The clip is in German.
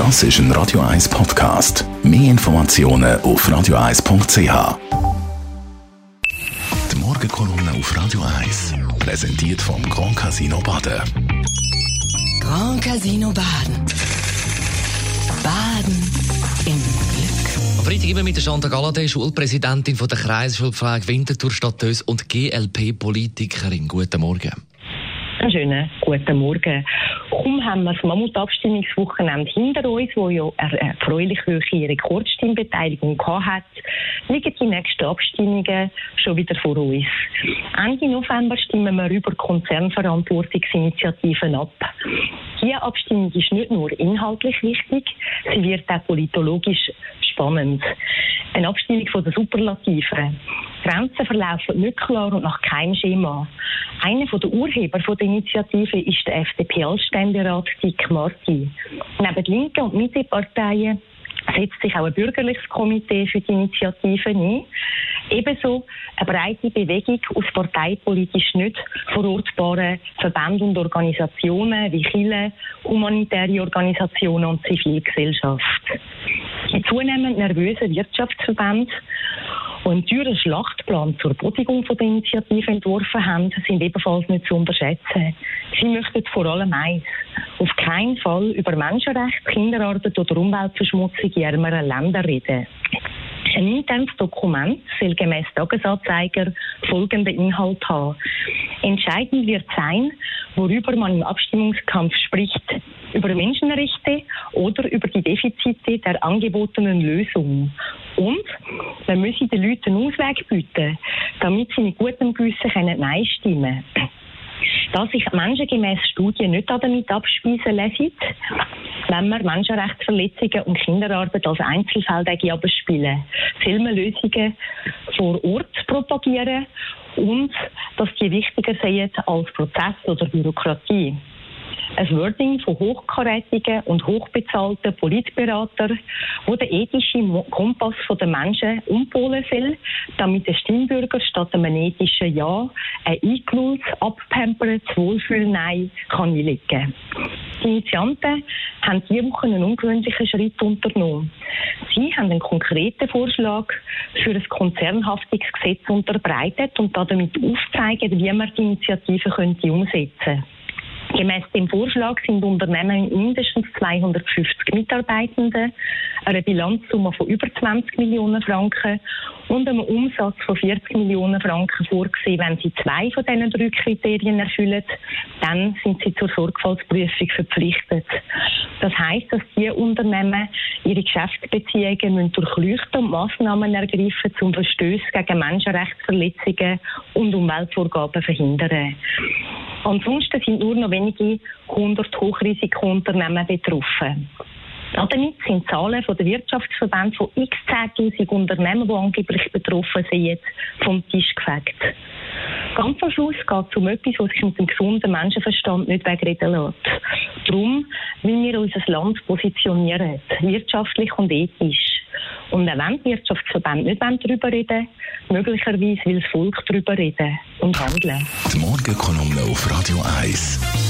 Das ist ein Radio 1 Podcast. Mehr Informationen auf radio1.ch. Die Morgenkolumne auf Radio 1 präsentiert vom Grand Casino Baden. Grand Casino Baden. Baden im Glück. Am Freitag immer mit der Chantal Galladay, Schulpräsidentin von der Kreisschulpflege Winterthur Stadt und GLP-Politikerin. Guten Morgen. Einen schönen guten Morgen. Kaum haben wir das Mammut-Abstimmungswochenende hinter uns, wo ja erfreulich hohe Rekordstimmbeteiligung hat, liegen die nächsten Abstimmungen schon wieder vor uns. Ende November stimmen wir über Konzernverantwortungsinitiativen ab. Diese Abstimmung ist nicht nur inhaltlich wichtig, sie wird auch politologisch spannend. Eine Abstimmung von der Superlative. Grenzen verlaufen nicht klar und nach keinem Schema. Einer der Urheber der Initiative ist der FDP-Altständerat Dick Marti. Neben Linken und Mitteparteien setzt sich auch ein bürgerliches Komitee für die Initiative ein. Ebenso eine breite Bewegung aus parteipolitisch nicht verortbaren Verbänden und Organisationen wie Chile, humanitäre Organisationen und Zivilgesellschaft. Die zunehmend nervösen Wirtschaftsverbände einen teuren Schlachtplan zur Bodigung der Initiative entworfen haben, sind ebenfalls nicht zu unterschätzen. Sie möchten vor allem eins, auf keinen Fall über Menschenrechte, Kinderarbeit oder Umweltverschmutzung in ärmeren Ländern reden. Ein internes Dokument soll gemäß Tagesanzeiger folgenden Inhalt haben. Entscheidend wird sein, worüber man im Abstimmungskampf spricht. Über Menschenrechte oder über die Defizite der angebotenen Lösung. Und man müsse den Leuten einen Ausweg bieten, damit sie mit gutem Gewissen Nein stimmen können. Da sich menschengemäß Studien nicht damit abspeisen lassen, wenn man Menschenrechtsverletzungen und Kinderarbeit als Einzelfälle abspielen, man Lösungen vor Ort propagieren und dass die wichtiger sind als Prozess oder Bürokratie ein Wording von hochkarätigen und hochbezahlten Politberatern, wo der ethische Kompass der Menschen umpolen soll, damit der Stimmbürger statt einem ethischen Ja ein eingelultes, abpampertes Wohlfühl-Nein kann einlegen. Die Initianten haben diese Woche einen ungewöhnlichen Schritt unternommen. Sie haben einen konkreten Vorschlag für ein Konzernhaftungsgesetz unterbreitet und damit aufzeigen, wie man die Initiative könnte umsetzen könnte. Gemäss dem Vorschlag sind Unternehmen mit mindestens 250 Mitarbeitenden, einer Bilanzsumme von über 20 Millionen Franken und einem Umsatz von 40 Millionen Franken vorgesehen. Wenn sie zwei von diesen drei Kriterien erfüllen, dann sind sie zur Sorgfaltsprüfung verpflichtet. Das heißt, dass die Unternehmen ihre Geschäftsbeziehungen durchleuchten und Massnahmen ergreifen, zum Verstößen gegen Menschenrechtsverletzungen und Umweltvorgaben verhindern. Ansonsten sind nur noch wenige hundert Hochrisikounternehmen betroffen. Damit sind Zahlen von der Wirtschaftsverbände von x 10.000 Unternehmen, die angeblich betroffen sind, jetzt vom Tisch gefegt. Ganz am Schluss geht es um etwas, was sich mit dem gesunden Menschenverstand nicht wegreden lässt. Darum, wie wir unser Land positionieren, wirtschaftlich und ethisch. Und auch wenn die Wirtschaftsverbände nicht darüber reden möglicherweise will das Volk darüber reden und handeln. Die Morgenkolumne auf Radio 1.